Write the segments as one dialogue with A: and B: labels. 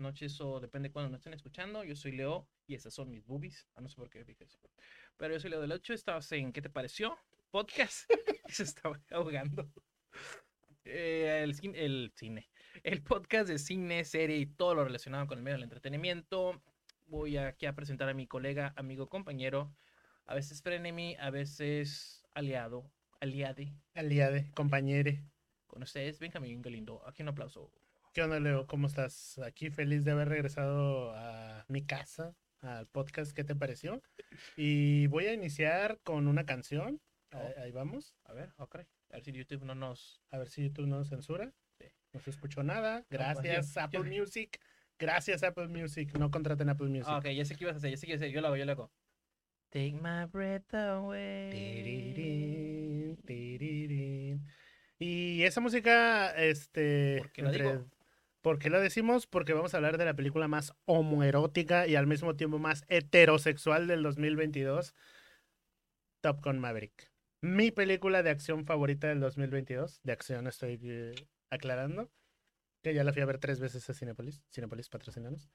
A: noches o depende cuando nos estén escuchando. Yo soy Leo y estas son mis boobies. Ah, no sé por qué dije eso. Pero yo soy Leo del 8. Estabas en ¿Qué te pareció? Podcast. Se estaba ahogando. Eh, el, cin- el cine. El podcast de cine, serie y todo lo relacionado con el medio del entretenimiento. Voy aquí a presentar a mi colega, amigo, compañero. A veces frenemy, a veces aliado, aliade.
B: Aliade, compañere.
A: Con ustedes, Benjamín Galindo. Aquí un aplauso.
B: ¿Qué onda, Leo? ¿Cómo estás? Aquí feliz de haber regresado a mi casa, al podcast. ¿Qué te pareció? Y voy a iniciar con una canción.
A: Oh.
B: Ahí, ahí vamos.
A: A ver, ok. A ver si YouTube no nos.
B: A ver si YouTube no nos censura.
A: Sí.
B: No se escuchó nada.
A: pues,
B: Gracias, Apple Music. Gracias, Apple Music. No contraten Apple Music.
A: Ah, ok, ya sé qué ibas a hacer, ya sé qué ibas a hacer. Yo lo hago, yo lo hago. Take my breath away.
B: Tirirín, tirirín. Y esa música, este.
A: ¿Por qué digo?
B: ¿Por qué la decimos? Porque vamos a hablar de la película más homoerótica y al mismo tiempo más heterosexual del 2022, Top Gun Maverick. Mi película de acción favorita del 2022. De acción estoy eh, aclarando. Que ya la fui a ver tres veces a Cinepolis. Cinepolis patrocinanos.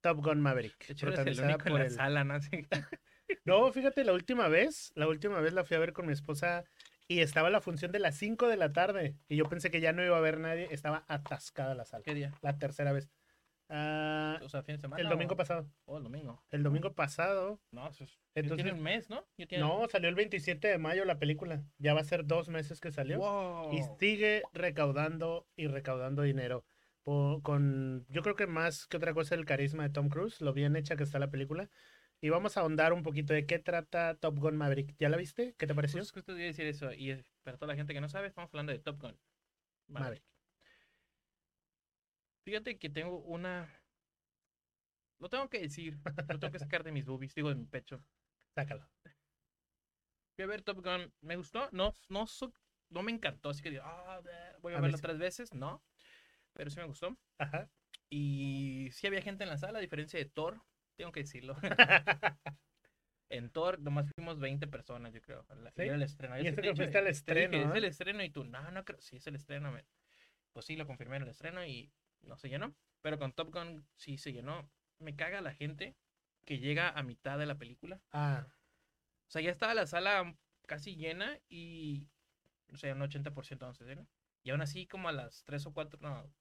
B: Top Gun Maverick.
A: Hecho, el en
B: por
A: la
B: el-
A: sala, ¿no?
B: No, fíjate, la última vez, la última vez la fui a ver con mi esposa y estaba la función de las 5 de la tarde y yo pensé que ya no iba a haber nadie, estaba atascada la sala.
A: ¿Qué día?
B: La tercera vez. Ah,
A: O sea, fin de semana.
B: el domingo
A: o-
B: pasado.
A: Oh, el domingo.
B: El domingo pasado.
A: No, eso es.
B: Entonces,
A: tiene un mes, ¿no? Tiene-
B: no, salió el 27 de mayo la película. Ya va a ser dos meses que salió.
A: Wow.
B: Y sigue recaudando y recaudando dinero. Con, yo creo que más que otra cosa el carisma de Tom Cruise, lo bien hecha que está la película. Y vamos a ahondar un poquito de qué trata Top Gun Maverick. ¿Ya la viste? ¿Qué te pareció?
A: Pues justo te iba a decir eso. Y para toda la gente que no sabe, estamos hablando de Top Gun.
B: Maverick.
A: Fíjate que tengo una. Lo tengo que decir. Lo tengo que sacar de mis boobies, digo de mi pecho.
B: Sácalo.
A: Fui a ver Top Gun. ¿Me gustó? No, no, no me encantó. Así que digo, ah, voy a, verlo
B: sí.
A: tres veces. No. Pero sí me gustó.
B: Ajá.
A: Y sí había gente en la sala, a diferencia de Thor. Tengo que decirlo. En Thor nomás fuimos 20 personas, yo creo. el estreno.
B: Y eso que fuiste al
A: te dije,
B: estreno,
A: Es el estreno y tú, no, no creo. Sí, es el estreno. me- Pues sí, lo confirmé en el estreno y no se llenó. Pero con Top Gun sí se llenó. Me caga la gente que llega a mitad de la película.
B: ah,
A: O sea, ya estaba la sala casi llena y, o sea, un 80% no se llena. Y aún así, como a las 3 o 4, no,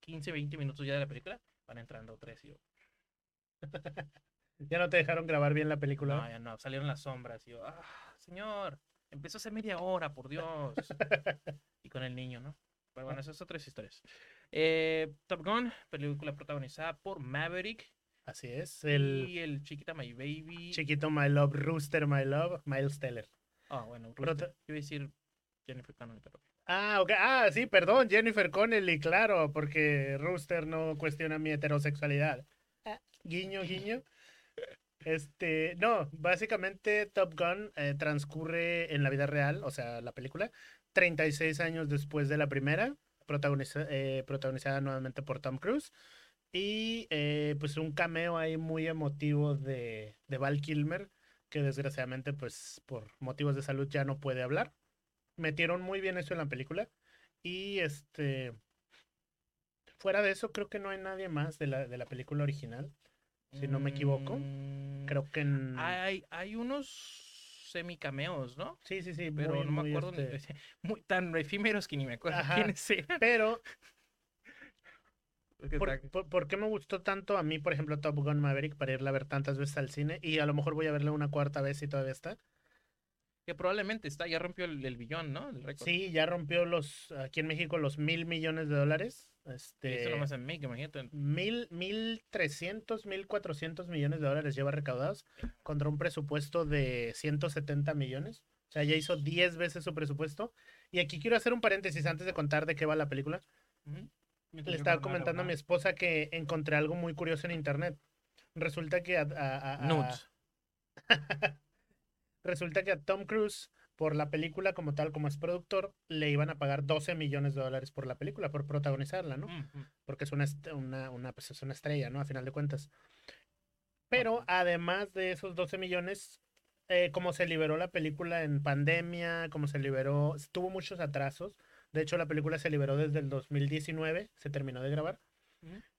A: 15, 20 minutos ya de la película, van entrando tres y yo,
B: ya no te dejaron grabar bien la película.
A: no, ya no, salieron las sombras y yo, ah, señor, empezó hace media hora, por Dios. y con el niño, ¿no? Pero bueno, esas son tres historias. Eh, Top Gun, película protagonizada por Maverick
B: Así es. El
A: y el Chiquita My Baby.
B: chiquito My Love, Rooster My Love, Miles Teller.
A: Ah, bueno, Rooster. yo iba a decir Jennifer Connelly, pero
B: Ah, ok. Ah, sí, perdón, Jennifer Connelly, claro, porque Rooster no cuestiona mi heterosexualidad. Guiño, guiño. Este, no, básicamente Top Gun eh, transcurre en la vida real, o sea, la película, 36 años después de la primera, protagoniza- eh, protagonizada nuevamente por Tom Cruise. Y eh, pues un cameo ahí muy emotivo de, de Val Kilmer, que desgraciadamente pues por motivos de salud ya no puede hablar. Metieron muy bien eso en la película. Y este, fuera de eso, creo que no hay nadie más de la, de la película original. Si no me equivoco. Creo que en...
A: Hay, hay unos semicameos, ¿no?
B: Sí, sí, sí,
A: Pero
B: muy,
A: no me
B: muy,
A: acuerdo ni-
B: este,
A: muy tan efímeros que ni me acuerdo
B: Ajá.
A: quiénes eran.
B: Pero,
A: Es que
B: ¿por,
A: está-
B: por- por qué me gustó tanto a mí, por ejemplo, Top Gun Maverick para irla a ver tantas veces al cine? Y a lo mejor voy a verla una cuarta vez si todavía está.
A: Que probablemente está, ya rompió el, el billón, ¿no? El.
B: Sí, ya rompió los, aquí en México, los mil millones de dólares. Este,
A: Eso nomás en México, imagínate.
B: mil, mil trescientos, mil cuatrocientos millones de dólares lleva recaudados contra un presupuesto de 170 millones. O sea, ya hizo 10 veces su presupuesto. Y aquí quiero hacer un paréntesis antes de contar de qué va la película. Le estaba comentando a mi esposa que encontré algo muy curioso en internet. Resulta que a, a- a- a-
A: Nudes.
B: resulta que a Tom Cruise, por la película como tal, como es productor, le iban a pagar 12 millones de dólares por la película, por protagonizarla, ¿no? Porque es una, una, una, pues, es una estrella, ¿no? A final de cuentas. Pero además de esos 12 millones, eh, como se liberó la película en pandemia, como se liberó, tuvo muchos atrasos. De hecho, la película se liberó desde el 2019, se terminó de grabar.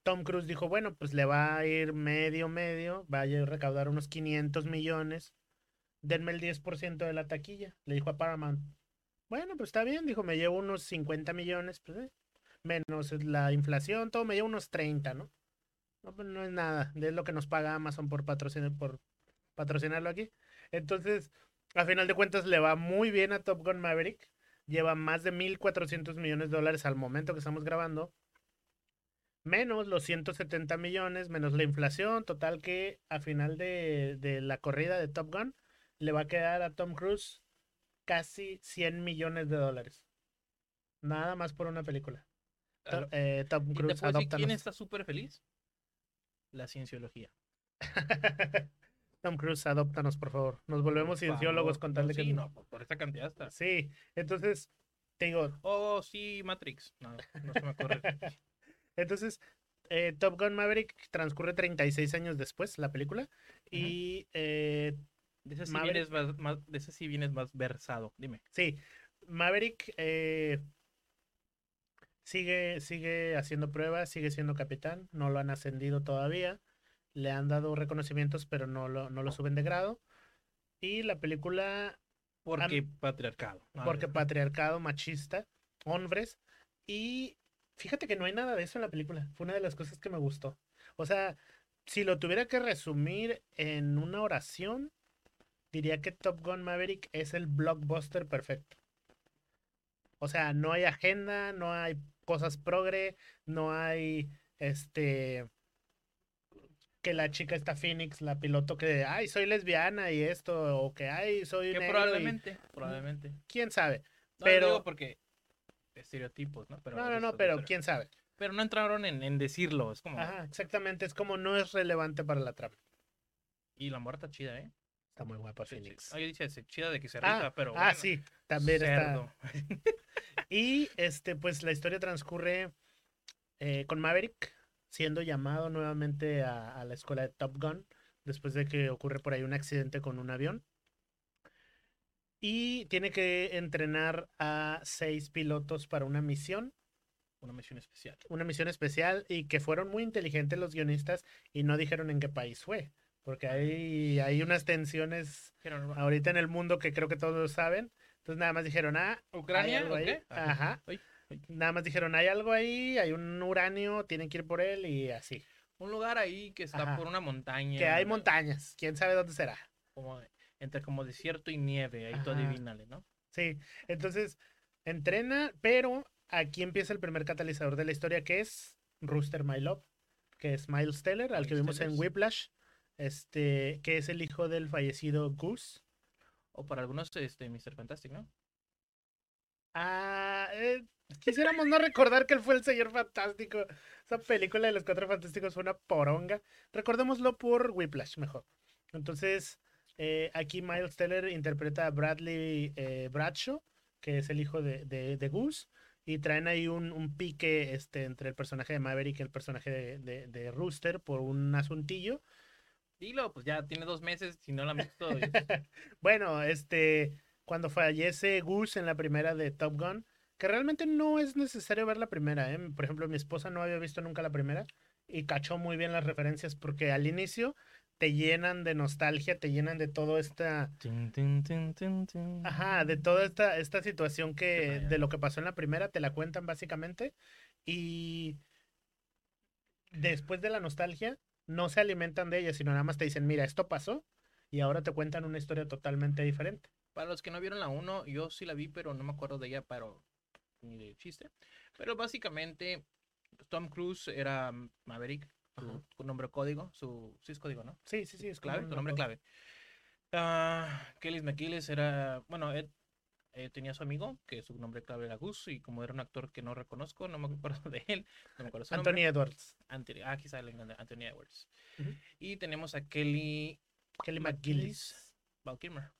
B: Tom Cruise dijo, bueno, pues le va a ir medio, medio, vaya a recaudar unos 500 millones, denme el 10% de la taquilla, le dijo a Paramount. Bueno, pues está bien, dijo, me llevo unos 50 millones, pues, eh, menos la inflación, todo me llevo unos 30, ¿no? No, pues no es nada, es lo que nos paga Amazon por patrocinar, por patrocinarlo aquí. Entonces, a final de cuentas, le va muy bien a Top Gun Maverick. Lleva más de 1.400 millones de dólares al momento que estamos grabando. Menos los 170 millones, menos la inflación. Total que a final de, de la corrida de Top Gun le va a quedar a Tom Cruise casi 100 millones de dólares. Nada más por una película.
A: Claro.
B: eh, Tom
A: ¿Y
B: Cruise,
A: decir quién está súper feliz? La cienciología.
B: Tom Cruise, adóptanos, por favor. Nos volvemos cienciólogos con tal
A: No,
B: de que...
A: Sí, no, por, por esta cantidad está.
B: Sí, entonces, te digo,
A: Oh, sí, Matrix. No, no se me ocurre.
B: entonces, eh, Top Gun Maverick transcurre 36 años después, la película, y eh,
A: De ese sí
B: Maverick.
A: vienes más, de ese sí vienes más versado. Dime.
B: sí, Maverick eh, sigue, sigue haciendo pruebas, sigue siendo capitán, no lo han ascendido todavía, le han dado reconocimientos, pero no lo, no lo suben de grado, y la película
A: Porque patriarcado. A
B: porque patriarcado, machista, hombres. Y fíjate que no hay nada de eso en la película. Fue una de las cosas que me gustó. O sea, si lo tuviera que resumir en una oración, diría que Top Gun Maverick es el blockbuster perfecto. O sea, no hay agenda, no hay cosas progre, no hay este que la chica está Phoenix, la piloto que, ay, soy lesbiana y esto, o que, ay, soy
A: Que
B: negro y-
A: probablemente, probablemente.
B: quién sabe.
A: No,
B: Pero-
A: digo porque estereotipos, ¿no? Pero
B: no, no, no, pero quién sabe.
A: Pero no entraron en, en decirlo, es como...
B: Ajá, exactamente, es como no es relevante para la trama.
A: Y la muerta chida, ¿eh?
B: Está muy guapa. Phoenix.
A: Ah, "Sí, chida de que se
B: Ah,
A: rifa, pero
B: ah, sí, también está. Y este, pues la historia transcurre eh, con Maverick siendo llamado nuevamente a, a la escuela de Top Gun después de que ocurre por ahí un accidente con un avión. Y tiene que entrenar a seis pilotos para una misión
A: Una misión especial.
B: una misión especial y que fueron muy inteligentes los guionistas y no dijeron en qué país fue. Porque hay, hay unas tensiones ahorita en el mundo que creo que todos saben. Entonces nada más dijeron, ah, hay
A: ¿Ucrania
B: algo
A: o
B: ahí.
A: Ajá.
B: Ajá.
A: Ay, ay.
B: Nada más dijeron, hay algo ahí, hay un uranio, tienen que ir por él y así.
A: Un lugar ahí que está
B: Ajá.
A: por una montaña.
B: Que hay montañas, quién sabe dónde será.
A: Como entre como desierto y nieve, ahí tú
B: Ajá.
A: adivínale, ¿no?
B: Sí, entonces entrena, pero aquí empieza el primer catalizador de la historia que es Rooster My Love, que es Miles Teller, al que vimos en. Whiplash, este, que es el hijo del fallecido Goose.
A: O para algunos, este, Mr. Fantastic, ¿no?
B: Ah, eh, quisiéramos no recordar que él fue el señor fantástico. Esa película de los cuatro fantásticos fue una poronga. Recordémoslo por Whiplash, mejor. Entonces, eh, aquí Miles Teller interpreta a Bradley eh, Bradshaw, que es el hijo de, de, de Goose. Y traen ahí un, un pique este, entre el personaje de Maverick y el personaje de, de- de Rooster por un asuntillo.
A: Dilo, pues ya tiene dos meses, si no la han visto.
B: bueno, este, cuando fallece Goose en la primera de Top Gun, que realmente no es necesario ver la primera, ¿eh? Por ejemplo, mi esposa no había visto nunca la primera y cachó muy bien las referencias porque al inicio te llenan de nostalgia, te llenan de todo esta, ajá, de toda esta, esta situación que, de lo que pasó en la primera, te la cuentan básicamente y después de la nostalgia no se alimentan de ella, sino nada más te dicen, mira, esto pasó y ahora te cuentan una historia totalmente diferente.
A: Para los que no vieron la 1, yo sí la vi, pero no me acuerdo de ella, pero ni de chiste. Pero básicamente, Tom Cruise era Maverick, su, nombre código, su, sí es código, ¿no?
B: Sí, sí, sí, es
A: Clave, tu nombre clave. Ah, Kelly McGillis era, bueno, Ed eh, tenía su amigo, que su nombre clave era Gus, y como era un actor que no reconozco, no me acuerdo de él, no me acuerdo su
B: Anthony
A: nombre.
B: Edwards.
A: Anthony, ah, aquí sale el Anthony Edwards. Y tenemos a Kelly
B: Kelly McGillis.
A: Val Kilmer,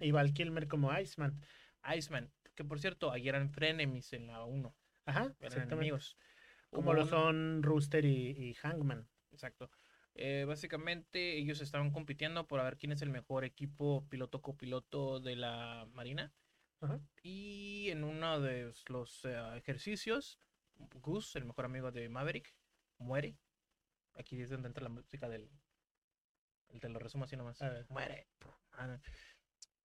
B: Y Val Kilmer como Iceman.
A: Iceman, que por cierto, ayer eran frenemies en la 1,
B: Ajá,
A: eran enemigos.
B: Como lo son Rooster y, y Hangman.
A: Exacto. Eh, básicamente ellos estaban compitiendo por a ver quién es el mejor equipo piloto copiloto de la Marina.
B: Ajá.
A: Y en uno de los eh, ejercicios, Gus, el mejor amigo de Maverick, muere. Aquí es donde entra la música del. El te lo resumo así nomás. Muere. Ah.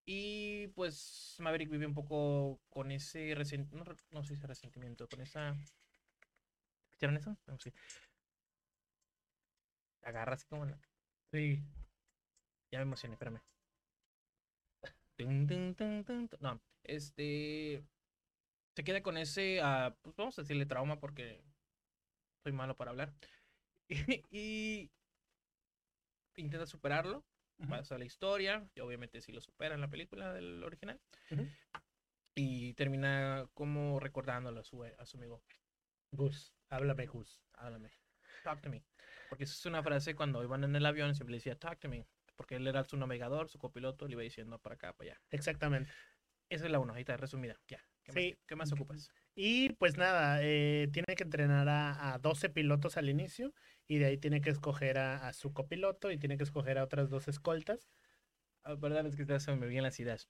A: Y pues Maverick vive un poco con ese resentimiento. No, no sé si es resentimiento, con esa. ¿Escucharon eso? No, sí. Agarra así como la.
B: Sí.
A: Ya me emocioné, espérame. No, este. Se queda con ese, pues vamos a decirle trauma porque soy malo para hablar. Y, intenta superarlo, pasa la historia, y obviamente sí lo supera en la película del original. Y termina como recordándolo a su, a su amigo.
B: Gus, háblame Gus.
A: Háblame. Talk to me. Porque esa es una frase cuando iban en el avión, siempre decía talk to me. Porque él era su navegador, su copiloto, le iba diciendo para acá, para allá.
B: Exactamente.
A: Esa es la uno, ahí está, resumida. Ya. ¿Qué más,
B: Sí.
A: ¿qué más ocupas?
B: Y pues nada, eh, tiene que entrenar a, a 12 pilotos al inicio y de ahí tiene que escoger a, a su copiloto y tiene que escoger a otras dos escoltas.
A: Ah, perdón, es que se me vienen las ideas.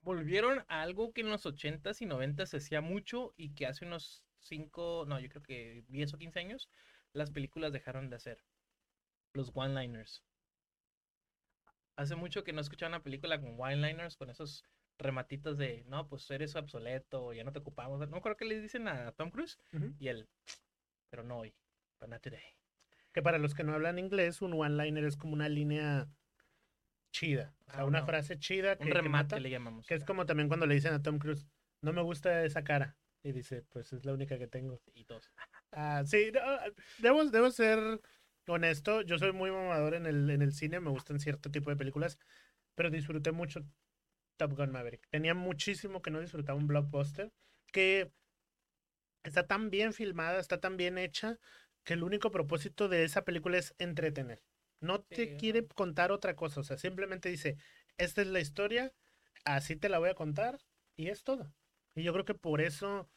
A: Volvieron a algo que en los 80s y 90s se hacía mucho y que hace unos 5, no, yo creo que 10 o 15 años, las películas dejaron de hacer. Los one-liners. Hace mucho que no escuchaba una película con one-liners, con esos rematitos de, no, pues eres obsoleto, ya no te ocupamos. No creo que le dicen a Tom Cruise y él, pero no hoy, but not today.
B: Que para los que no hablan inglés, un one-liner es como una línea chida. O sea,
A: Ah,
B: una
A: no.
B: frase chida que,
A: Un
B: que mata,
A: le llamamos.
B: que es como también cuando le dicen a Tom Cruise, no me gusta esa cara. Y dice, pues es la única que tengo.
A: Y todos.
B: Ah, sí, debo, debo ser honesto. Yo soy muy mamador en el, en el cine, me gustan cierto tipo de películas, pero disfruté mucho Top Gun Maverick. Tenía muchísimo que no disfrutaba un blockbuster que está tan bien filmada, está tan bien hecha, que el único propósito de esa película es entretener. No te
A: Sí,
B: quiere contar otra cosa, o sea, simplemente dice, esta es la historia, así te la voy a contar y es todo. Y yo creo que por eso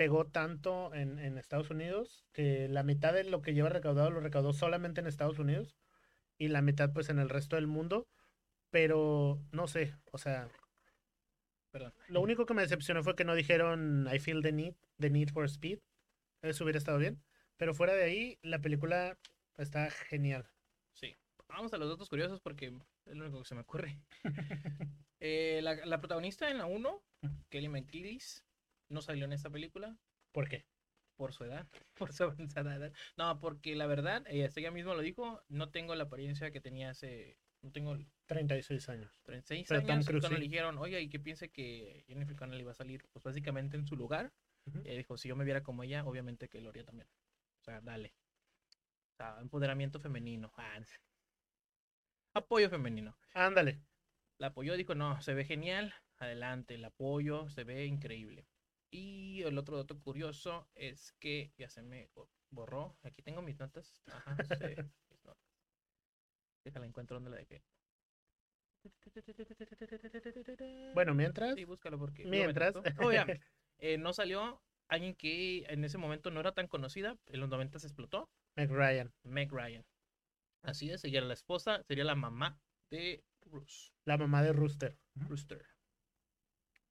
B: pegó tanto en, en Estados Unidos, que la mitad de lo que lleva recaudado lo recaudó solamente en Estados Unidos y la mitad pues en el resto del mundo. Pero no sé, o sea,
A: Perdón.
B: lo único que me decepcionó fue que no dijeron I feel the need, the need for speed. Eso hubiera estado bien. Pero fuera de ahí, la película está genial.
A: Sí. Vamos a los datos curiosos porque es lo único que se me ocurre. Eh, la, la protagonista en la 1, Kelly McGillis, no salió en esta película
B: ¿Por qué?
A: por su edad, por su avanzada edad. No, porque la verdad, ella, hasta ella mismo lo dijo, no tengo la apariencia que tenía hace, no tengo
B: 36 años.
A: 36
B: Pero Tom
A: años.
B: Cruise
A: cuando le dijeron, oye, ¿y qué piense que Jennifer Connelly iba a salir? Pues básicamente en su lugar. Ella dijo, si yo me viera como ella, obviamente que lo haría también. O sea, dale. O sea, empoderamiento femenino. Ah. Apoyo femenino.
B: Ándale.
A: La apoyó, dijo, no, se ve genial, adelante, el apoyo, se ve increíble. Y el otro dato curioso es que ya se me bo- borró. Aquí tengo mis notas. Ajá, sí, mis notas. Déjala encuentro donde la dejé.
B: Bueno, mientras,
A: Sí, búscalo porque.
B: mientras.
A: Oh, ya, eh, no salió alguien que en ese momento no era tan conocida. En los 90 se explotó.
B: Meg Ryan,
A: Meg Ryan. Así es, ella era la esposa, sería la mamá de Bruce.
B: la mamá de Rooster.
A: Rooster.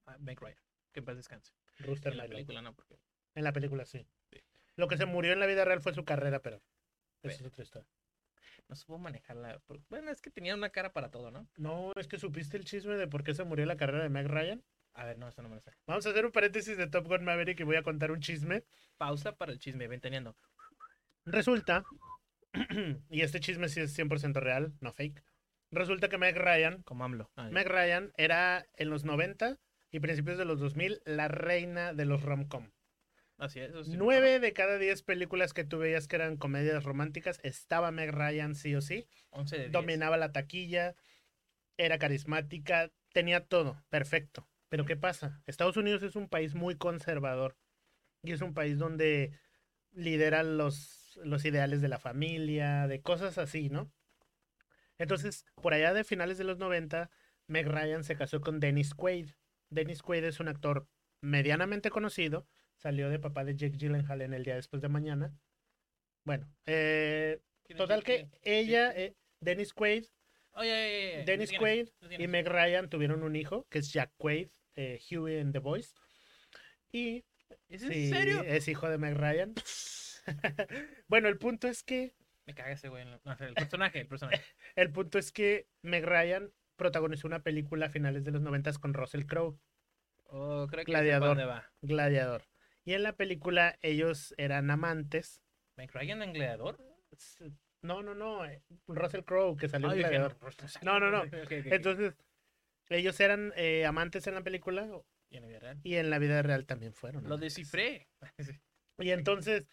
A: Ah, Meg Ryan. Que en paz descanse.
B: Rooster
A: En la película no, porque.
B: En la película sí.
A: Sí.
B: Lo que se murió en la vida real fue su carrera, pero esa es otra historia.
A: No supo manejarla. Bueno, es que tenía una cara para todo, ¿no?
B: No, es que supiste el chisme de por qué se murió la carrera de Meg Ryan.
A: A ver, no, eso no me lo sé.
B: Vamos a hacer un paréntesis de Top Gun Maverick y voy a contar un chisme.
A: Pausa para el chisme, ventaneando.
B: Resulta, y este chisme sí es 100% real, no fake. Resulta que Meg Ryan,
A: Como AMLO. Ah.
B: Meg Ryan era en los 90 y principios de los 2000 la reina de los rom-com.
A: Así es, sí
B: Nueve de cada 10 películas que tú veías que eran comedias románticas estaba Meg Ryan sí o sí.
A: acuerdo. 11 de 10.
B: dominaba la taquilla, era carismática, tenía todo, perfecto. Pero ¿qué pasa? Estados Unidos es un país muy conservador y es un país donde lideran los, los ideales de la familia, de cosas así, ¿no? Entonces, por allá de finales de los 90, Meg Ryan se casó con Dennis Quaid. Dennis Quaid es un actor medianamente conocido, salió de papá de Jake Gyllenhaal en El Día Después de Mañana. Bueno, eh,
A: ¿Quién es
B: total que ella, eh, Dennis Quaid,
A: oye,
B: Dennis Quaid y. Meg Ryan tuvieron un hijo, que es Jack Quaid, eh, Huey en The Voice. Y
A: ¿Es en
B: sí,
A: serio?
B: es hijo de Meg Ryan. bueno, el punto es que
A: Me caga ese güey. No, el personaje, el personaje.
B: el punto es que Meg Ryan protagonizó una película a finales de los noventas con Russell Crowe,
A: Oh, creo que
B: Gladiador.
A: dónde va.
B: Gladiador. Y en la película ellos eran amantes.
A: ¿Meg Ryan en Gladiador?
B: No, no, no. eh, Russell Crowe que salió
A: Ah,
B: en
A: dije,
B: Gladiador. No, no, no. Entonces, ellos eran eh, amantes en la película
A: ¿Y en la vida real?
B: y en la vida real también fueron.
A: Lo
B: amantes.
A: descifré.
B: Y entonces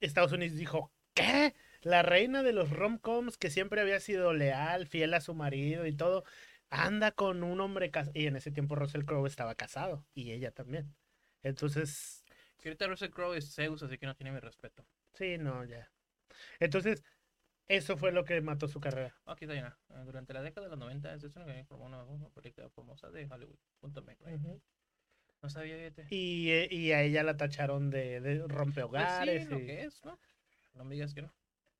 B: Estados Unidos dijo, ¿qué? La reina de los romcoms que siempre había sido leal, fiel a su marido y todo, anda con un hombre casado. Y en ese tiempo Russell Crowe estaba casado y ella también. Entonces,
A: Que ahorita Russell Crowe es Zeus, así que no tiene mi respeto.
B: sí, no, ya. Entonces, eso fue lo que mató su carrera.
A: Aquí está. Ah, Durante la década de los 90, es una que formó una, una película famosa de Hollywood. Punto Meg Ryan. No sabía, fíjate.
B: Y, eh, y a ella la tacharon de, de
A: Pues
B: rompehogares.
A: sí, lo
B: y,
A: que es, ¿no? No me digas que no.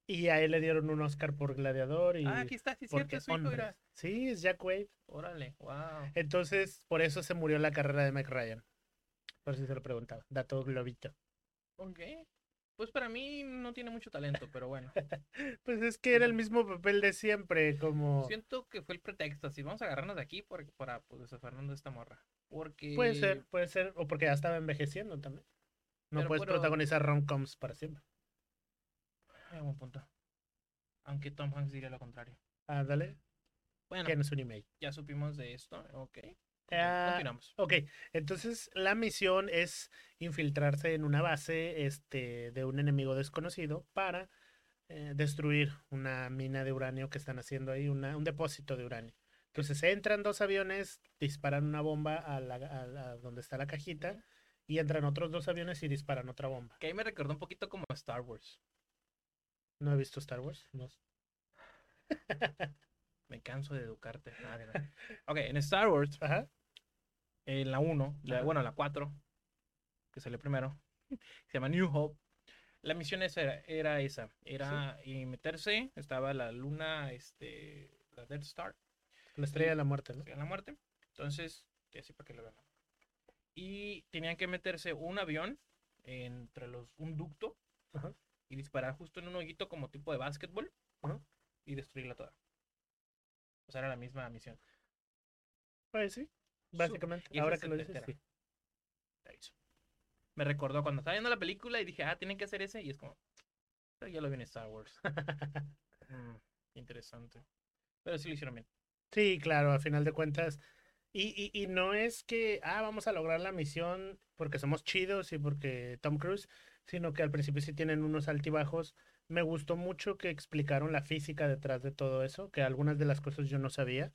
B: Y a él le dieron un Oscar por Gladiador. Y
A: Ah, aquí está, sí, cierto, su hijo era.
B: Sí, es Jack Wade.
A: Órale, wow.
B: Entonces, por eso se murió la carrera de Meg Ryan. Por si se lo preguntaba. Dato globito.
A: Ok. Pues para mí no tiene mucho talento, pero bueno.
B: Pues es que era el mismo papel de siempre, como...
A: Siento que fue el pretexto, así vamos a agarrarnos de aquí para pues, desafanarnos de esta morra. Porque...
B: Puede ser, puede ser. O porque ya estaba envejeciendo también. No
A: Pero
B: puedes protagonizar rom-coms para siempre.
A: Ay, buen punto. Aunque Tom Hanks diría lo contrario.
B: Ah, dale.
A: Bueno,
B: Tienes un email.
A: ya supimos de esto, ok.
B: Ah,
A: Continuamos.
B: Ok, entonces la misión es infiltrarse en una base este, de un enemigo desconocido para eh, destruir una mina de uranio que están haciendo ahí, una- un depósito de uranio. Entonces entran dos aviones, disparan una bomba a, la, a donde está la cajita y entran otros dos aviones y disparan otra bomba.
A: Que ahí me recordó un poquito como Star Wars.
B: No he visto Star Wars. No.
A: Me canso de educarte. De verdad. ok, en Star Wars,
B: Ajá.
A: en la 1, la-
B: Ajá.
A: bueno, la 4, que salió primero, se llama New Hope. La misión esa era, era esa, era y meterse, estaba la luna, este, la Death Star,
B: La estrella de la muerte, ¿no?
A: en la muerte. Entonces, así para que lo vean. Y tenían que meterse un avión entre los, un ducto
B: Ajá.
A: Y disparar justo en un hoyito como tipo de básquetbol y destruirla toda. O sea, era la misma misión.
B: Pues sí, básicamente.
A: y
B: Ahora que lo dices, sí.
A: Me recordó cuando estaba viendo la película y dije, ah, tienen que hacer ese. Y es como, "Pero ya lo vi en Star Wars. Mm, interesante. Pero sí lo hicieron bien.
B: Sí, claro, a final de cuentas. Y, y, y no es que, ah, vamos a lograr la misión porque somos chidos y porque Tom Cruise, sino que al principio sí tienen unos altibajos. Me gustó mucho que explicaron la física detrás de todo eso, que algunas de las cosas yo no sabía.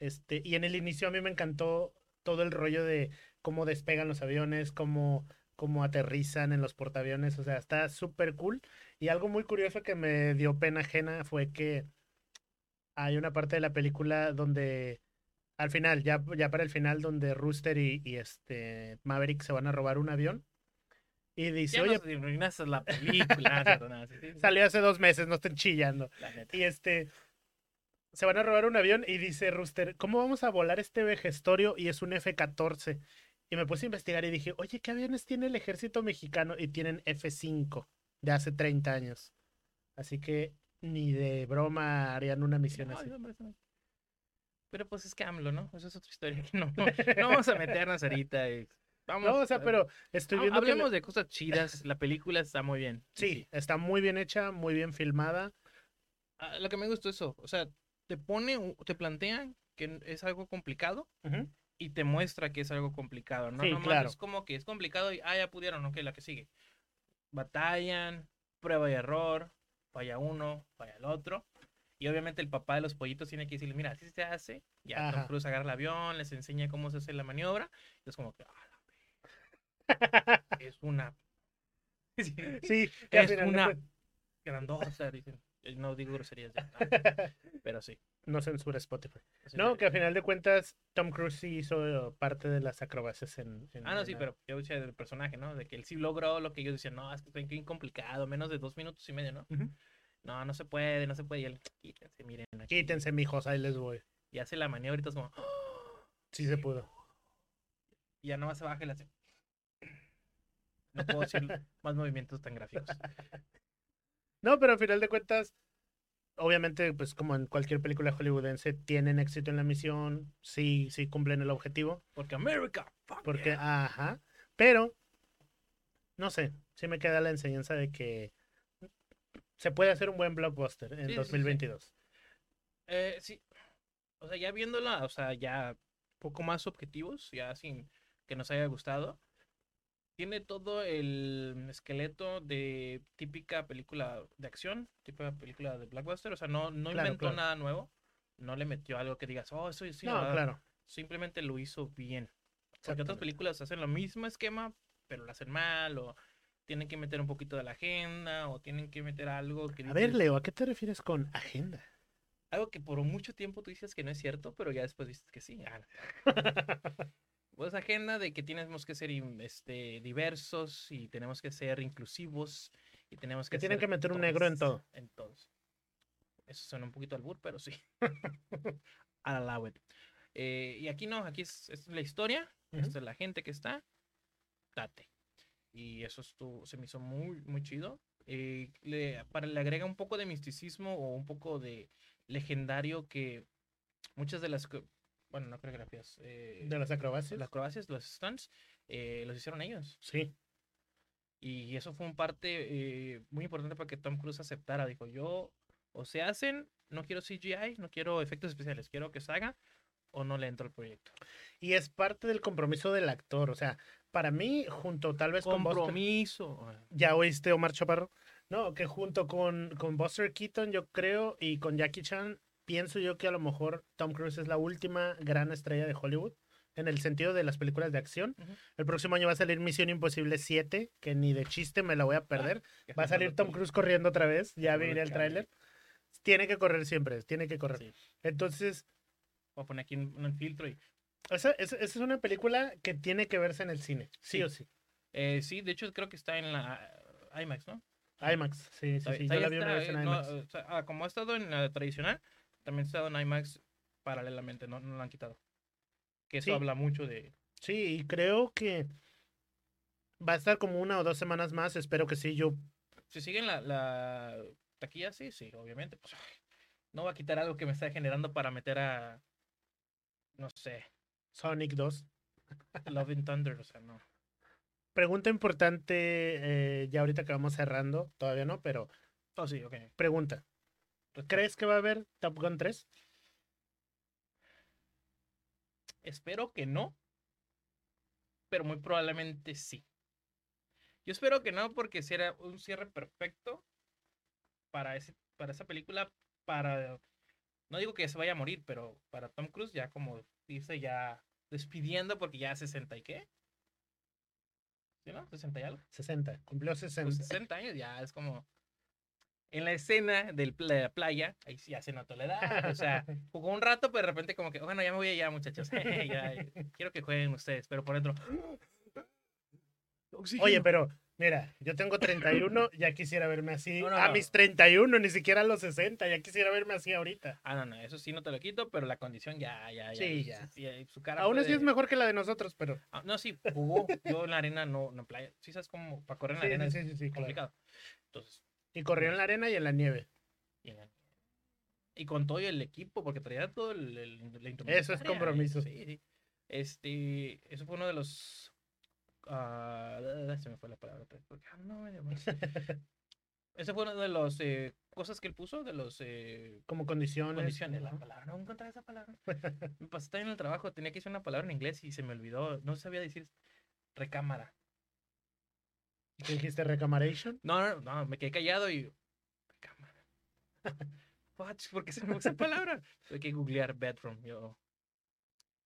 B: Este, y en el inicio a mí me encantó todo el rollo de cómo despegan los aviones, cómo, cómo aterrizan en los portaaviones, o sea, está súper cool. Y algo muy curioso que me dio pena ajena fue que hay una parte de la película donde al final, ya, ya para el final, donde Rooster y, y este Maverick se van a robar un avión. Y dice,
A: Ya
B: oye,
A: nos la película.
B: Salió hace dos meses, no estén chillando. Y este, se van a robar un avión y dice Rooster, ¿cómo vamos a volar este vejestorio? Y es un F-14. Y me puse a investigar y dije, oye, ¿qué aviones tiene el ejército mexicano? Y tienen F-5 de hace 30 años. Así que ni de broma harían una misión
A: No,
B: así.
A: no, pero pues es que AMLO, ¿no? Eso es otra historia. que No, no, no vamos a meternos ahorita. y- Vamos,
B: No, o sea, pero estoy viendo que
A: Hablemos de cosas chidas. La película está muy bien. y
B: Sí, está muy bien hecha, muy bien filmada.
A: Ah, Lo que me gustó eso. O sea, te pone, te plantean que es algo complicado y te muestra que es algo complicado, ¿no?
B: Sí,
A: Nomás
B: claro.
A: Es como que es complicado y, ah, ya pudieron, ok, la que sigue. Batallan, prueba y error, falla uno, falla el otro. Y obviamente el papá de los pollitos tiene que decirles, mira, así se hace. Ya Tom. Cruise agarra el avión, les enseña cómo se hace la maniobra. Y es como que, ah, es una... Sí,
B: Sí, al
A: Es una-
B: cuen-
A: grandota, dicen. Eh, No digo groserías ya, pero sí.
B: no censura Spotify.
A: Así
B: No,
A: que-
B: que a final de cuentas Tom Cruise sí hizo parte de las acrobacias en... en-
A: Ah, no,
B: en
A: sí,
B: la-
A: pero yo decía del personaje, ¿no? De que él sí logró lo que ellos decían, no, es que está bien complicado, menos de dos minutos y medio, ¿no? No, no se puede, no se puede. Y él, quítense, miren. aquí".
B: Quítense, mijos, ahí les voy.
A: Y hace la maniobra y todos como, "Ah".
B: Sí se pudo.
A: y ya nomás se baja y le hace. No puedo decir más movimientos tan gráficos.
B: No, pero al final de cuentas, obviamente, pues como en cualquier película hollywoodense, tienen éxito en la misión, sí, sí cumplen el objetivo.
A: Porque América, fuck
B: Porque,
A: yeah.
B: ajá. Pero, no sé, sí me queda la enseñanza de que se puede hacer un buen blockbuster en
A: Sí, sí, sí.
B: 2022.
A: Eh, sí. O sea, ya viéndola, o sea, ya poco más objetivos, ya sin que nos haya gustado. Tiene todo el esqueleto de típica película de acción, típica película de blockbuster. O sea, no, no
B: Claro,
A: inventó
B: claro.
A: nada nuevo. No le metió algo que digas, oh, eso sí.
B: no,
A: ah",
B: claro.
A: Simplemente lo hizo bien. Porque otras películas hacen lo mismo esquema, pero lo hacen mal, o tienen que meter un poquito de la agenda, o tienen que meter algo que
B: A ver,
A: dices-
B: Leo, ¿a qué te refieres con agenda?
A: algo que por mucho tiempo tú dices que no es cierto, pero ya después dices que sí. Pues agenda de que tenemos que ser este, diversos y tenemos que ser inclusivos y tenemos que
B: Que tienen que meter un negro en todo.
A: En todos. Eso suena un poquito al bur, pero sí. Allow it. Eh, y aquí no, aquí es, es la historia,
B: Ujú.
A: esta es la gente que está, date. Y eso estuvo, se me hizo muy, muy chido. Eh, le, para, le agrega un poco de misticismo o un poco de legendario que muchas de las, bueno, no coreografías, eh,
B: ¿De las acrobacias?
A: las acrobacias, los stunts, eh, los hicieron ellos.
B: Sí.
A: Y eso fue un parte eh, muy importante para que Tom Cruise aceptara. Dijo, yo, o se hacen, no quiero CGI, no quiero efectos especiales, quiero que se haga o no le entro al proyecto.
B: Y es parte del compromiso del actor. O sea, para mí, junto tal vez con Buster...
A: Compromiso.
B: ¿Ya oíste, Omar Chaparro? No, que junto con, con Buster Keaton, yo creo, y con Jackie Chan, pienso yo que a lo mejor Tom Cruise es la última gran estrella de Hollywood. En el sentido de las películas de acción.
A: Ujú.
B: El próximo año va a salir Misión Imposible 7, que ni de chiste me la voy a perder.
A: Ya
B: Va a salir Tom. Cruise corriendo otra vez. Ya vi el tráiler. Tiene que correr siempre, tiene que correr.
A: Sí.
B: Entonces,
A: Voy a poner aquí un, un filtro y...
B: esa, esa- esa es una película que tiene que verse en el cine, sí,
A: Sí.
B: o sí.
A: Eh, sí, de hecho creo que está en la IMAX, ¿no?
B: IMAX, sí, sí, sí. Yo la vi una vez en
A: eh, no,
B: IMAX.
A: o sea, ah, como ha estado en la tradicional, también ha estado en IMAX paralelamente, no, no lo han quitado. Que eso
B: Sí.
A: habla mucho de...
B: Sí, y creo que va a estar como una o dos semanas más. Espero que sí. Yo,
A: Si siguen la, la taquilla, sí, sí, obviamente. Pues, no va a quitar algo que me está generando para meter a... No sé,
B: Sonic 2.
A: Love and Thunder, o sea, no.
B: Pregunta importante, eh, ya ahorita que vamos cerrando, todavía no, pero
A: Oh, sí, ok.
B: pregunta. ¿Crees que va a haber Top Gun 3?
A: Espero que no, pero muy probablemente sí. Yo espero que no porque será un cierre perfecto para, ese, para esa película, para... No digo que se vaya a morir, pero para Tom Cruise ya como irse ya despidiendo porque ya 60 y qué. ¿Sí, no? 60 y algo.
B: 60. Cumplió 60.
A: Pues 60 años ya es como... En la escena de la playa, ahí sí ya se notó la edad. O sea, jugó un rato, pero de repente como que, bueno, ya me voy allá, muchachos. ya, ya, quiero que jueguen ustedes, pero por dentro...
B: Oye, pero mira, yo tengo 31, ya quisiera verme así.
A: No, no,
B: a
A: no.
B: mis 31, ni siquiera a los 60, ya quisiera verme así ahorita.
A: Ah, no, no, eso sí no te lo quito, pero la condición ya, ya, ya.
B: Sí, ya.
A: sí, su cara
B: Aún así es mejor que la de nosotros, pero.
A: Ah, no, sí, jugó. Yo en la arena no, no en playa. Sí, sabes cómo para correr en la
B: Sí,
A: arena
B: sí,
A: es
B: sí, sí, sí, claro.
A: complicado. Entonces,
B: Y corrió en la arena y en la nieve.
A: y, en la- y con todo el equipo, porque traía todo el, el- la
B: Eso es
A: indumentaria,
B: compromiso.
A: Sí, sí. Este, eso fue uno de los. ah, se me fue la palabra. porque, ah, no. Ese fue uno de los eh, cosas que él puso, de los eh,
B: Como condiciones.
A: condiciones. La palabra, no encontré esa palabra. Me pasé también en el trabajo, tenía que decir una palabra en inglés y se me olvidó. No sabía decir recámara.
B: ¿Qué dijiste? Recamaration.
A: No, no, no, me quedé callado y. Recámara. What? ¿Por qué se me esa palabra? Tuve que googlear bedroom. Yo.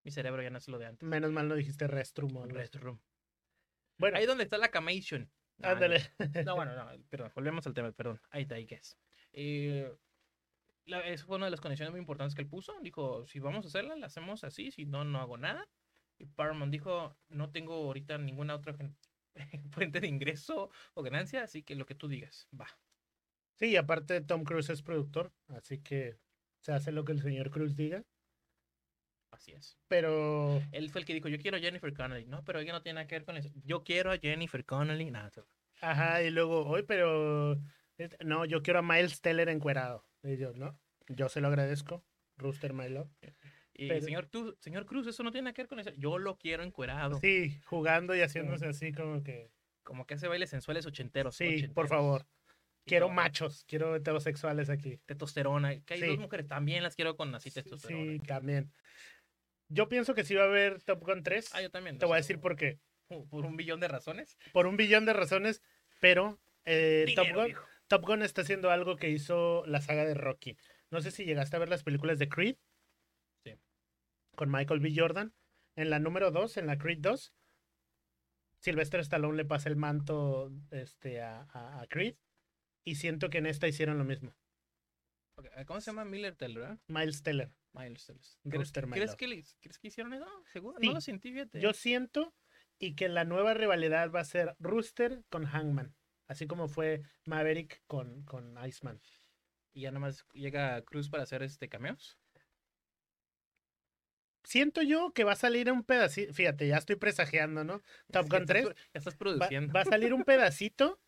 A: Mi cerebro ya no es lo de antes.
B: Menos mal no dijiste restroom. o algo así.
A: Restroom.
B: Bueno,
A: Ahí donde está la camation. Ah,
B: ándale.
A: No, bueno, no, perdón, volvemos al tema, perdón. Ahí está, ahí que es. Eh, la- eso fue una de las condiciones muy importantes que él puso. Dijo, si vamos a hacerla, la hacemos así, si no, no hago nada. Y Paramount dijo, no tengo ahorita ninguna otra fuente de ingreso o ganancia, así que lo que tú digas, va.
B: Sí, y aparte Tom Cruise es productor, así que se hace lo que el señor Cruz diga.
A: Así es.
B: Pero
A: Él fue el que dijo, yo quiero a Jennifer Connelly. No, pero ella no tiene nada que ver con eso. Yo quiero a Jennifer Connelly. Nada,
B: Ajá, y luego, hoy, pero no, yo quiero a Miles Teller encuerado. Y yo, no, yo se lo agradezco, Rooster My Love.
A: Y
B: Pero-
A: señor, tú, señor Cruz, eso no tiene nada que ver con eso. Yo lo quiero encuerado.
B: Sí, jugando y haciéndose así como que,
A: Como que hace bailes sensuales ochenteros.
B: sí, por favor,
A: Y
B: quiero
A: todo.
B: machos, quiero heterosexuales aquí.
A: Testosterona. Que hay
B: Sí.
A: dos mujeres, también las quiero con así
B: Sí,
A: testosterona.
B: sí, también. Yo pienso que sí va a haber Top Gun 3.
A: Ah, yo también.
B: Te voy a decir por qué.
A: Por un billón de razones.
B: Por un billón de razones, pero eh, Top, Gun. Top Gun está haciendo algo que hizo la saga de Rocky. No sé si llegaste a ver las películas de Creed. Con Michael B. Jordan. En la número 2, en la Creed 2, Sylvester Stallone le pasa el manto este, a, a- a Creed. Y siento que en esta hicieron lo mismo.
A: Ok, ¿Cómo se llama Miller Teller?
B: Miles Teller.
A: Miles Teller. ¿Crees,
B: Rooster My
A: ¿crees
B: Love.
A: que, le- ¿Crees que hicieron eso? ¿Seguro?
B: Sí.
A: No lo sentí, fíjate.
B: Yo siento y que la nueva rivalidad va a ser Rooster con Hangman. Así como fue Maverick con, con Iceman.
A: Y ya nomás llega Cruz para hacer este cameos.
B: Siento yo que va a salir un pedacito. Fíjate, ya estoy presagiando, ¿no? Top Gun
A: estás
B: 3.
A: pro- Ya estás
B: Va,
A: produciendo.
B: va a salir un pedacito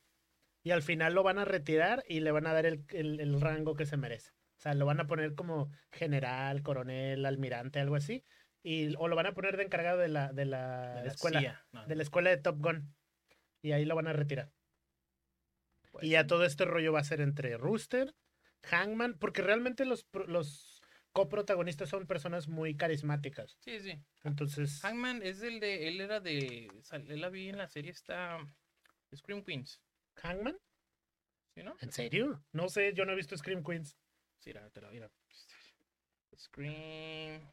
B: y al final lo van a retirar y le van a dar el, el- el rango que se merece. O sea, lo van a poner como general, coronel, almirante, algo así. Y, o lo van a poner de encargado de la, de la,
A: de la
B: escuela.
A: No,
B: De la escuela de Top Gun. Y ahí lo van a retirar.
A: pues
B: Y ya todo este rollo va a ser entre Rooster, Hangman, porque realmente los, los coprotagonistas son personas muy carismáticas.
A: Sí, sí.
B: Entonces,
A: Hangman es el de. Él era de. Él la vi en la serie esta. Scream Queens.
B: ¿Hangman?
A: ¿Sí, no?
B: ¿En serio? No sé, yo no he visto Scream Queens.
A: Sí, era, te la mira. Scream.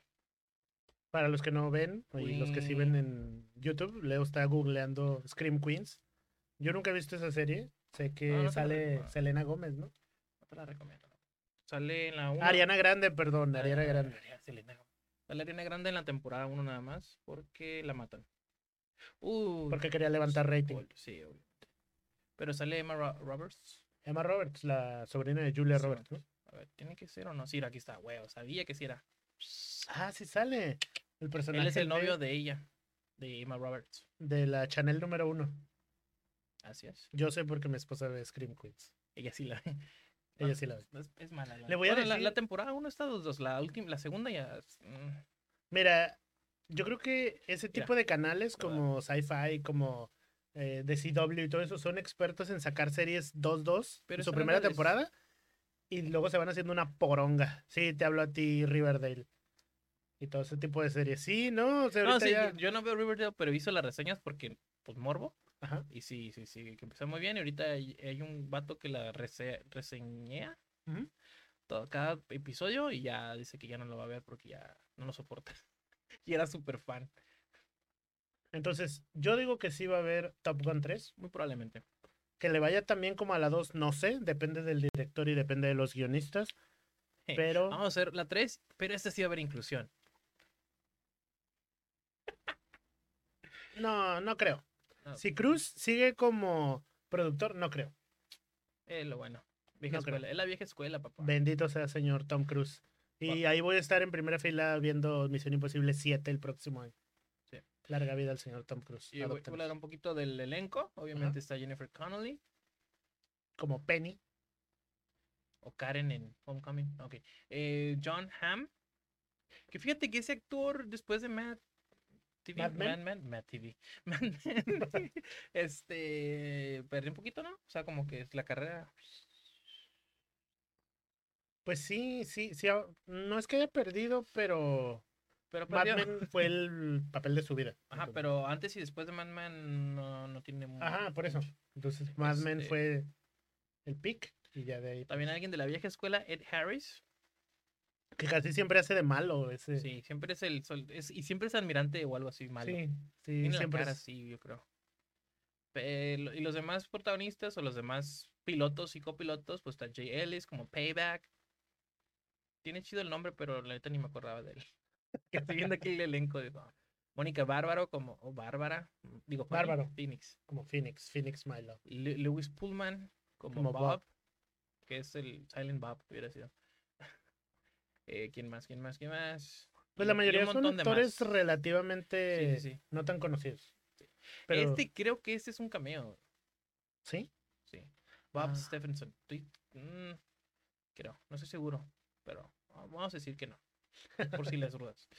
B: Para los que no ven y los que sí ven en YouTube, Leo está googleando Scream Queens. Yo nunca he visto esa serie. Sé que
A: No, no te la
B: sale. Selena Gómez, ¿no?
A: No te la recomiendo. Sale en la 1.
B: Ariana Grande, perdón, Ariana Grande.
A: Sale Ariana Grande en la temporada 1 nada más porque la matan. Uh,
B: Porque quería levantar rating.
A: Sí, obviamente. Pero sale Emma Ro- Roberts.
B: Emma Roberts, la sobrina de Julia
A: Sí,
B: Roberts, ¿no?
A: A ver, ¿tiene que ser o no? Sí, aquí está, huevo. Sabía que sí era.
B: Ah, sí sale. El personaje
A: Él es el novio de ella, de Emma Roberts.
B: de la Chanel número uno.
A: Así es.
B: Yo sé porque mi esposa ve Scream Queens.
A: Ella sí la
B: Ella sí la ve.
A: Es, es mala. La,
B: Le voy a
A: bueno,
B: decir-
A: la, temporada 1 está dos, dos. La última, la segunda ya. es, mm,
B: Mira, yo creo que ese
A: Mira,
B: tipo de canales como Sci-Fi, como eh, The CW y todo eso son expertos en sacar series 2-2
A: Pero
B: en su
A: no
B: primera
A: es
B: temporada y luego se van haciendo una poronga. Sí, te hablo a ti, Riverdale. Y todo ese tipo de series. Sí, no, o sea,
A: No, sí,
B: ya-
A: yo, no veo Riverdale, pero visto las reseñas porque, pues, morbo.
B: Ajá.
A: Y sí, sí, sí, que empezó muy bien. Y ahorita hay, hay un vato que la rese- reseñea todo, cada episodio y ya dice que ya no lo va a ver porque ya no lo soporta. y era súper fan,
B: Entonces, yo digo que sí va a haber Top Gun 3.
A: muy probablemente.
B: Que le vaya también como a la 2, no sé, depende del director y depende de los guionistas. Pero
A: Vamos a hacer la 3, pero esta sí va a haber inclusión.
B: no, no creo.
A: No,
B: Si Cruz sigue como productor, no creo.
A: Es lo bueno. Vieja
B: No creo.
A: escuela. Es la vieja escuela, papá.
B: Bendito sea señor Tom Cruise. Y ahí voy a estar en primera fila viendo Misión Imposible 7 el próximo año.
A: Sí.
B: Larga vida al señor Tom Cruise.
A: Y voy a hablar un poquito del elenco. Obviamente está Jennifer Connelly
B: Como Penny.
A: o Karen en Homecoming. Ok. Eh, John Hamm. Que fíjate que ese actor después de Matt TV,
B: Mad Men.
A: Mad Mad TV, Mad Men, este, perdió un poquito, ¿no? O sea, como que la carrera.
B: Pues sí, sí, sí. ah, No es que haya perdido, pero
A: Pero
B: Mad
A: perdió.
B: Men fue el papel de su vida.
A: Ajá, pero antes y después de Mad Men no, no tiene mu-
B: Ajá, por eso. Entonces Mad Men
A: Este-
B: fue el pick y ya de ahí.
A: También alguien de la vieja escuela, Ed Harris.
B: Que casi siempre hace de malo ese.
A: Sí, siempre es el sol, es- y siempre es almirante o algo así malo.
B: sí, sí,
A: Tiene la
B: siempre
A: cara
B: es-
A: así, yo creo. Pero- y los demás protagonistas o los demás pilotos y copilotos, pues está Jay Ellis como Payback. Tiene chido el nombre, pero la neta ni me acordaba de él. Que estoy viendo aquí el elenco. Digo, Mónica Bárbaro como, o Bárbara, digo,
B: Bárbaro.
A: Phoenix.
B: como Phoenix, Phoenix.
A: Lu- Lewis Pullman como,
B: Como
A: Bob,
B: Bob.
A: que es el Silent Bob, hubiera sido. Eh, ¿Quién más? ¿Quién más? ¿Quién más?
B: Pues la mayoría son actores relativamente
A: Sí, sí, sí.
B: no tan conocidos. Pero,
A: Este creo que este es un cameo.
B: ¿sí?
A: Sí. Bob
B: Ah.
A: Stephenson. Mm, creo, no estoy seguro. Pero ah, vamos a decir que no. Por si las dudas.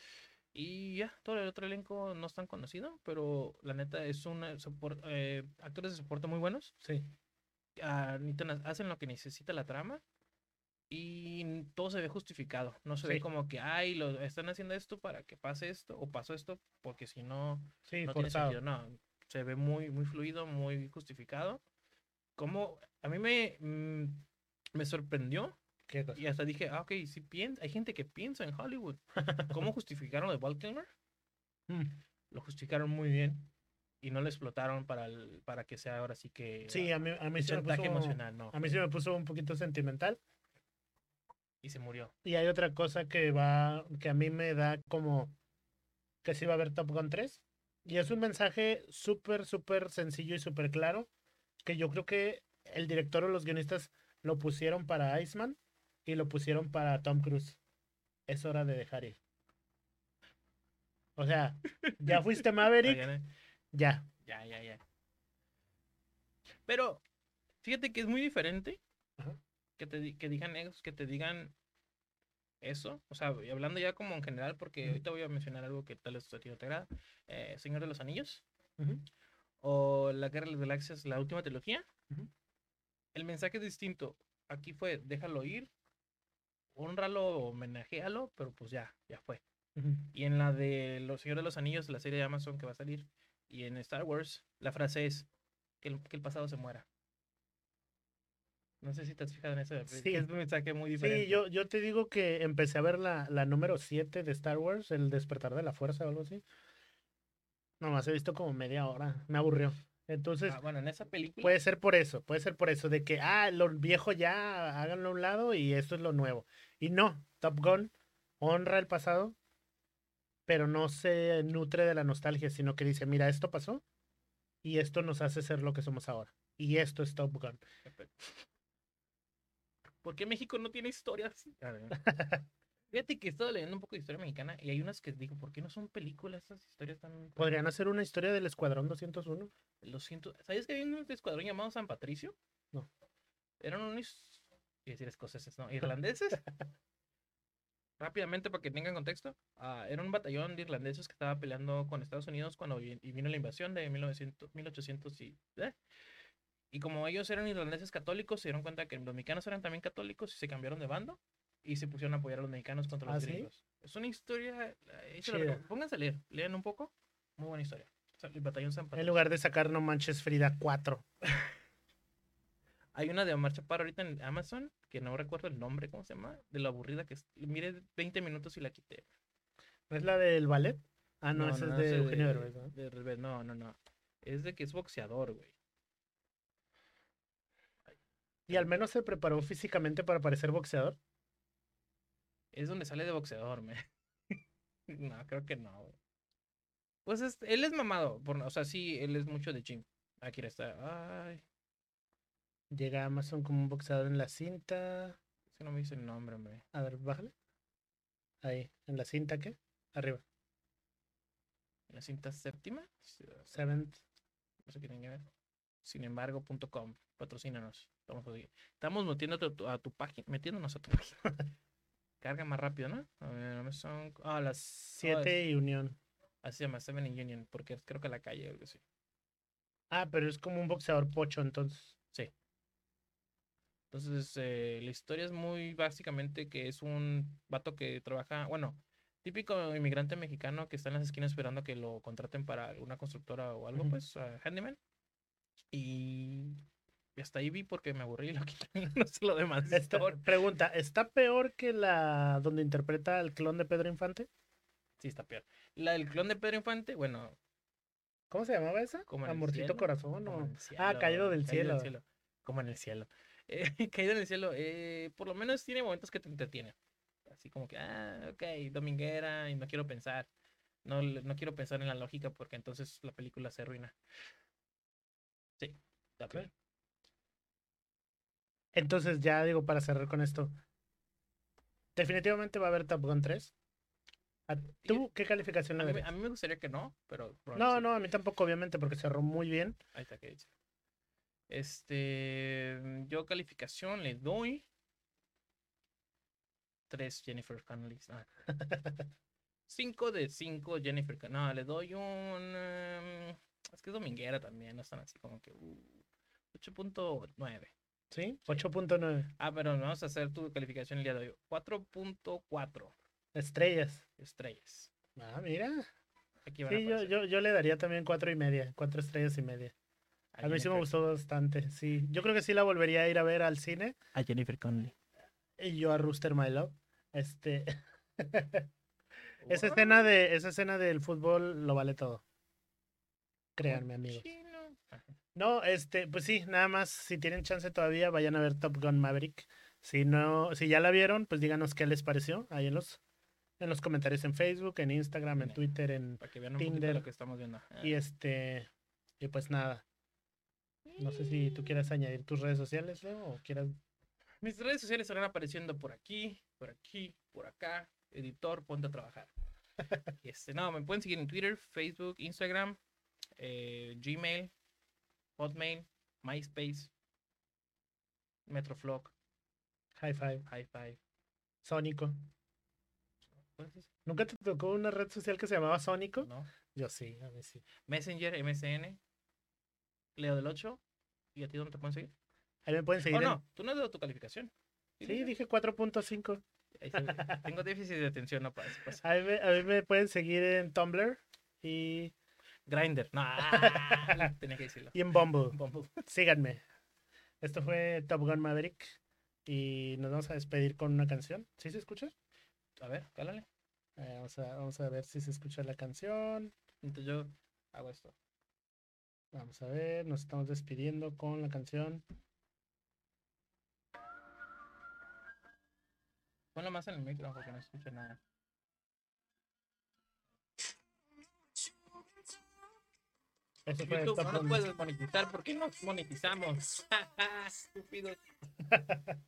A: Y ya, todo el otro elenco no es tan conocido, pero la neta es un eh, eh, actores de soporte muy buenos.
B: Sí.
A: ah, hacen lo que necesita la trama y todo se ve justificado. No se
B: Sí.
A: ve como que, ay, lo están haciendo esto para que pase esto o pasó esto, porque si no,
B: Sí,
A: no tiene
B: forzado.
A: sentido. No, se ve muy, muy fluido, muy justificado. Como a mí me, mm, me sorprendió
B: ¿Qué cosa?
A: y hasta dije, ah, ok, sí piensa, hay gente que piensa en Hollywood. ¿Cómo justificaron lo de Kilmer?
B: Mm.
A: Lo justificaron muy bien y no lo explotaron para, el- para que sea ahora sí que
B: Sí, a mí, a mí sí me puso,
A: emocional, no.
B: a mí sí me puso un poquito sentimental.
A: Y se murió.
B: Y hay otra cosa que va, que a mí me da como que sí va a haber Top Gun 3. Y es un mensaje súper, súper sencillo y súper claro. Que yo creo que el director o los guionistas lo pusieron para Iceman y lo pusieron para Tom Cruise. Es hora de dejar ir. O sea, ya fuiste Maverick, ya.
A: Ya, ya, ya. Pero fíjate que es muy diferente. Que te que digan eso, que te digan eso. O sea, y hablando ya como en general, porque ahorita voy a mencionar algo que tal vez a ti no te agrada. eh, Señor de los Anillos o La Guerra de las Galaxias, la última trilogía. El mensaje es distinto. Aquí fue, déjalo ir, honralo, homenajéalo, pero pues ya, ya fue. Y en la de Los Señores de los Anillos, la serie de Amazon que va a salir, y en Star Wars, la frase es que el, que el pasado se muera. No sé si te has fijado en eso.
B: Sí.
A: Es un mensaje muy diferente.
B: Sí, yo, yo te digo que empecé a ver la, la número 7 de Star Wars, El despertar de la fuerza o algo así. Nomás he visto como media hora, me aburrió. Entonces,
A: Ah, bueno, en esa película.
B: puede ser por eso, puede ser por eso, de que, ah, lo viejo ya, háganlo a un lado y esto es lo nuevo. Y no, Top Gun honra el pasado, pero no se nutre de la nostalgia, sino que dice, mira, esto pasó y esto nos hace ser lo que somos ahora. Y esto es Top Gun.
A: ¿Por qué México no tiene historias? A ver, Fíjate que he estado leyendo un poco de historia mexicana y hay unas que digo, ¿por qué no son películas estas historias tan...
B: Podrían hacer una historia del Escuadrón 201.
A: Lo siento. ¿Sabes que hay un escuadrón llamado San Patricio?
B: No.
A: Eran unos. A decir escoceses, ¿no? Irlandeses. Rápidamente, para que tengan contexto. ah, era un batallón de irlandeses que estaba peleando con Estados Unidos cuando y vino la invasión de 1900, 1800 y. ¿eh? Y como ellos eran irlandeses católicos, se dieron cuenta que los mexicanos eran también católicos y se cambiaron de bando y se pusieron a apoyar a los mexicanos contra
B: ¿Ah,
A: los
B: sí?
A: gringos. Es una historia. la recom- Pónganse a leer, lean un poco. Muy buena historia. El batallón San Patricio.
B: En lugar de sacar No Manches Frida 4.
A: Hay una de Omar Chaparro ahorita en Amazon, que no recuerdo el nombre, ¿cómo se llama? De lo aburrida que es. Mire 20 minutos y la quité.
B: ¿No es la del ballet? Ah, no, esa es de Eugenio Derbez, ¿no?
A: de Derbez, No, no, no. Es de que es boxeador, güey.
B: Y al menos se preparó físicamente para parecer boxeador.
A: Es donde sale de boxeador, me. no, creo que no, güey. Pues es- él es mamado. Por, o sea, sí, él es mucho de gym. Aquí está. Ay,
B: Llega a Amazon como un boxeador en la cinta.
A: no me dice el nombre, hombre.
B: A ver, bájale. Ahí, en la cinta, ¿qué? Arriba.
A: La cinta séptima.
B: Seventh.
A: No sé qué tiene que ver. Sin embargo.com. Patrocínanos. Estamos, estamos metiéndote a tu, a tu página. Metiéndonos a tu página. Carga más rápido, ¿no? A ver, Amazon. Ah, las
B: 7 y Unión.
A: Así se llama, Seven in Union. Porque creo que la calle o algo así.
B: Ah, pero es como un boxeador pocho, entonces.
A: Entonces, eh, la historia es muy básicamente que es un vato que trabaja, bueno, típico inmigrante mexicano que está en las esquinas esperando a que lo contraten para alguna constructora o algo, pues, ah, handyman. Y hasta ahí vi porque me aburrí y lo quité. No sé lo demás.
B: Esta- pregunta, ¿está peor que la donde interpreta al clon de Pedro Infante?
A: Sí, está peor. La del clon de Pedro Infante, bueno,
B: ¿Cómo se llamaba esa?
A: Como
B: Amorcito
A: cielo,
B: Corazón. o- Ah, Caído del cielo.
A: Como en el cielo. Eh, caído en el cielo. eh, por lo menos tiene momentos que te entretienen. Así como que, ah, ok, dominguera y no quiero pensar. No, no quiero pensar en la lógica porque entonces la película se arruina. Sí, está peor.
B: Entonces, ya digo, para cerrar con esto. Definitivamente va a haber Top Gun 3. ¿A ¿Tú qué calificación le darías?
A: a mí me gustaría que no, pero.
B: No,
A: sí.
B: no, a mí tampoco, obviamente, porque cerró muy bien.
A: Ahí está que dice. Este. Yo calificación le doy. Tres Jennifer Connellys. 5 de 5 Jennifer Connelly. No, le doy un. em, es que es dominguera también, no están así como que. uh, 8.9.
B: ¿Sí? 8.9
A: Ah, pero vamos a hacer tu calificación el día de hoy. 4.4
B: estrellas.
A: estrellas.
B: Ah, mira.
A: Aquí van a
B: Sí, yo, yo, yo le daría también cuatro y media, cuatro estrellas y media. A mí sí me gustó bastante, sí. Yo creo que sí la volvería a ir a ver al cine.
A: A Jennifer Connelly.
B: Y yo a Rooster My Love. Este, esa escena de, esa escena del fútbol lo vale todo. Créanme, amigos. No, este, pues sí, nada más, si tienen chance todavía, vayan a ver Top Gun Maverick. Si no, si ya la vieron, pues díganos qué les pareció ahí en los, en los comentarios en Facebook, en Instagram, en. Twitter, en
A: Para que vean un
B: Tinder.
A: lo que estamos viendo. Ah.
B: y este, y pues nada. No sé si tú quieras añadir tus redes sociales, Leo, o quieras.
A: Mis redes sociales estarán apareciendo por aquí, por aquí, por acá. Editor, ponte a trabajar. Este, no, me pueden seguir en Twitter, Facebook, Instagram, eh, Gmail, Hotmail, MySpace, Metroflog,
B: High five,
A: High Five.
B: Sónico. ¿Nunca te tocó una red social que se llamaba Sónico?
A: ¿No?
B: Yo sí, a mí sí.
A: Messenger, MSN, Leo del 8. ¿Y a ti dónde te pueden seguir?
B: Ahí me pueden seguir.
A: Oh,
B: en-
A: no, tú no has dado tu calificación.
B: Sí, dije 4.5.
A: Ahí se ve. Tengo déficit de atención, no pasa. pasa.
B: A mí, me, a mí me pueden seguir en Tumblr y,
A: Grinder. No, ah, tenía que decirlo.
B: y en Bumble.
A: Bumble.
B: Síganme. Esto fue Top Gun Maverick. Y nos vamos a despedir con una canción. ¿Sí se escucha?
A: A ver, cálale.
B: Eh, vamos, a, vamos a ver si se escucha la canción.
A: Entonces yo hago esto.
B: Vamos a ver, nos estamos despidiendo con la canción.
A: Ponlo más en el micro porque no escucho nada.
B: Eso fue
A: YouTube, no nos puedes monetizar. ¿Por qué nos monetizamos? Estúpido.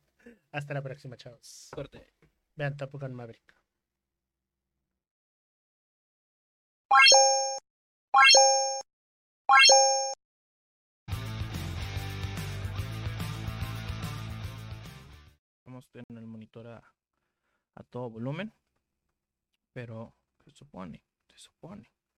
B: Hasta la próxima, chavos.
A: Corte.
B: Vean Top Gun Maverick.
A: Vamos en el monitor a, a todo volumen. Pero se supone, se supone